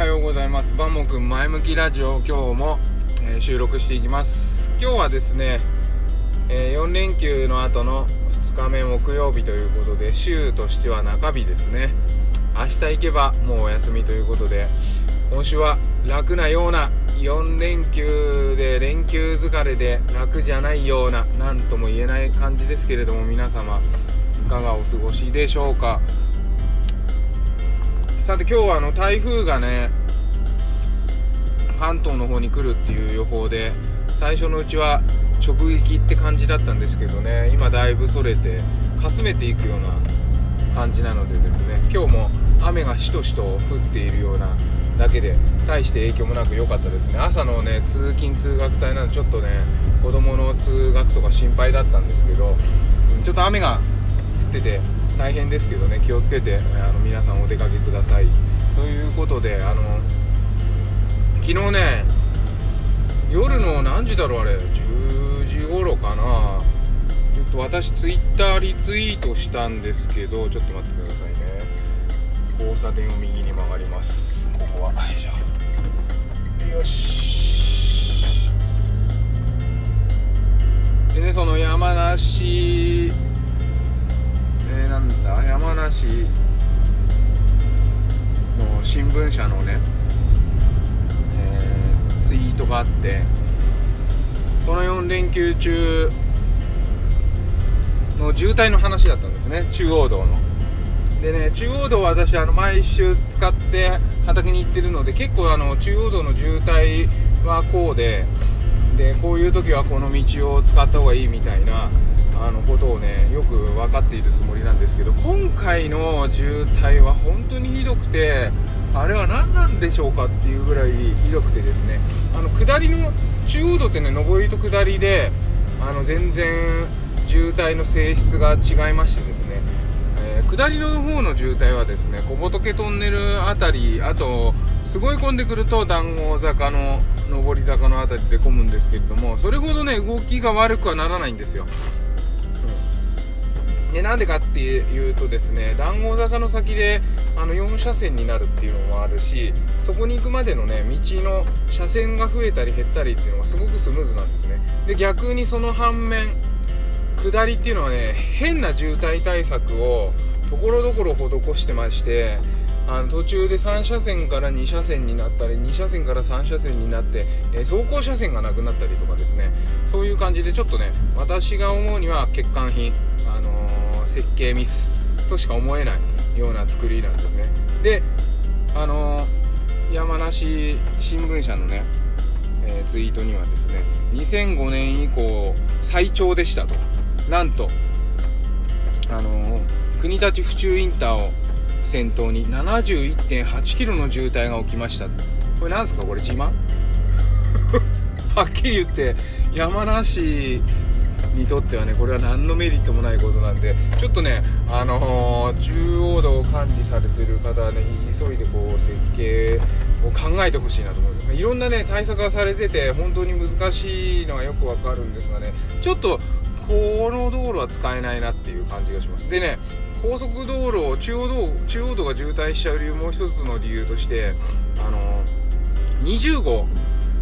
はようございます。バモくん前向きラジオ今日も、えー収録していきます。今日はですね、え4連休の後の2日目木曜日ということで週としては中日ですね。明日行けばもうお休みということで今週は楽なような4連休で連休疲れで楽じゃないような何とも言えない感じですけれども皆様いかがお過ごしでしょうか？さて今日はあの台風がね関東の方に来るっていう予報で最初のうちは直撃って感じだったんですけどね今だいぶそれてかすめていくような感じなのでですね今日も雨がしとしと降っているようなだけで大して影響もなく良かったですね。朝のね通勤通学帯なのでちょっとね子供の通学とか心配だったんですけどちょっと雨が降ってて大変ですけどね気をつけてあの皆さんお出かけください。ということであの昨日ね夜の何時だろうあれ。10時頃かな。ちょっと私ツイッターリツイートしたんですけどちょっと待ってくださいね。交差点を右に曲がります。山梨の新聞社のね、えーツイートがあってこの4連休中の渋滞の話だったんですね中央道の。でね中央道は私あの毎週使って畑に行ってるので結構あの中央道の渋滞はこうででこういう時はこの道を使った方がいいみたいなあのことをねよく分かっているつもりなんですけど今回の渋滞は本当にひどくてあれは何なんでしょうかっていうぐらいひどくてですね。あの下りの中央道ってね上りと下りであの全然渋滞の性質が違いましてですね、えー下りの方の渋滞はですね小仏トンネルあたりあとすごい混んでくると談合坂の上り坂のあたりで混むんですけれどもそれほどね動きが悪くはならないんですよ。でなんでかっていうとですね談合坂の先であの4車線になるっていうのもあるしそこに行くまでのね道の車線が増えたり減ったりっていうのがすごくスムーズなんですね。で逆にその反面下りっていうのはね変な渋滞対策をところどころ施してましてあの途中で3車線から2車線になったり2車線から3車線になって、えー走行車線がなくなったりとかですね。そういう感じでちょっとね私が思うには欠陥品、あのー設計ミスとしか思えないような作りなんですね。であのー山梨新聞社のね、えーツイートにはですね2005年以降最長でしたと。なんとあのー国立府中インターを先頭に71.8キロの渋滞が起きました。これなんですか？これ自慢？はっきり言って山梨にとってはねこれは何のメリットもないことなんでちょっとねあのー中央道を管理されてる方はね急いでこう設計を考えてほしいなと思うんですいろんなね対策がされてて本当に難しいのはよくわかるんですがねちょっとこの道路は使えないなっていう感じがします。でね高速道路を中央道中央道が渋滞しちゃう理由もう一つの理由としてあの20号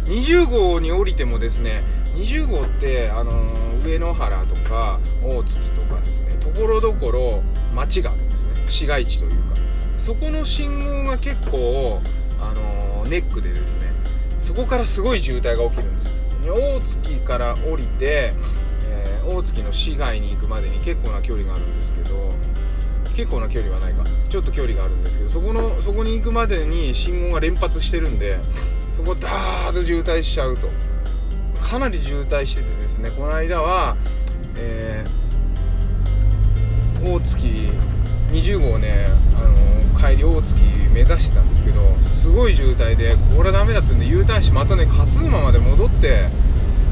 20号に降りてもですね20号ってあの上野原とか大月とかですね。ところどころ町があるんですね。市街地というか。そこの信号が結構あのネックでですね。そこからすごい渋滞が起きるんですよ。大月から降りて、えー大月の市街に行くまでに結構な距離があるんですけど結構な距離はないか。ちょっと距離があるんですけどそこのそこに行くまでに信号が連発してるんでそこダーッと渋滞しちゃうと。かなり渋滞しててですねこの間は、えー大月20号ねあの帰り大月目指してたんですけどすごい渋滞でこれはダメだってんで U ターンしてまたね勝沼まで戻って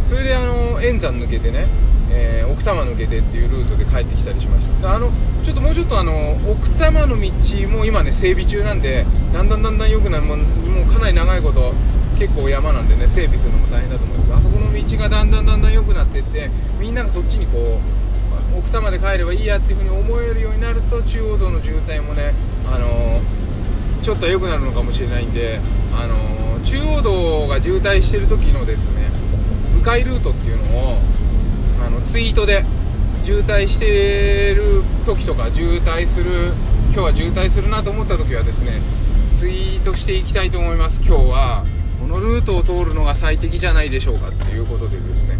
それであの円山抜けてね、えー奥多摩抜けてっていうルートで帰ってきたりしました。あのちょっともうちょっとあの奥多摩の道も今ね整備中なんでだんだんだんだん良くなるもうもうかなり長いこと結構山なんでね整備するのも大変だと思うんですけどあそこの道がだんだんだんだん良くなっていってみんながそっちにこう奥多摩で帰ればいいやっていうふうに思えるようになると中央道の渋滞もねあのちょっと良くなるのかもしれないんであの中央道が渋滞してる時のですね迂回ルートっていうのをあのツイートで渋滞してる時とか渋滞する今日は渋滞するなと思った時はですねツイートしていきたいと思います今日は。ルートを通るのが最適じゃないでしょうかっていうことでですね。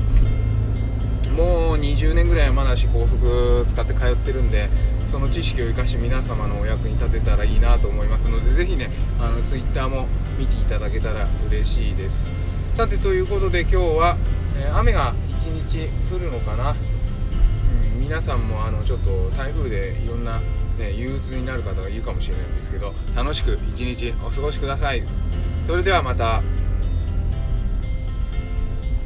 もう20年ぐらい山梨高速使って通ってるんでその知識を生かし皆様のお役に立てたらいいなと思いますのでぜひねあのツイッターも見ていただけたら嬉しいです。さてということで今日は、えー、雨が1日降るのかな、うん、皆さんもあのちょっと台風でいろんな、ね、憂鬱になる方がいるかもしれないんですけど楽しく一日お過ごしください。それではまた。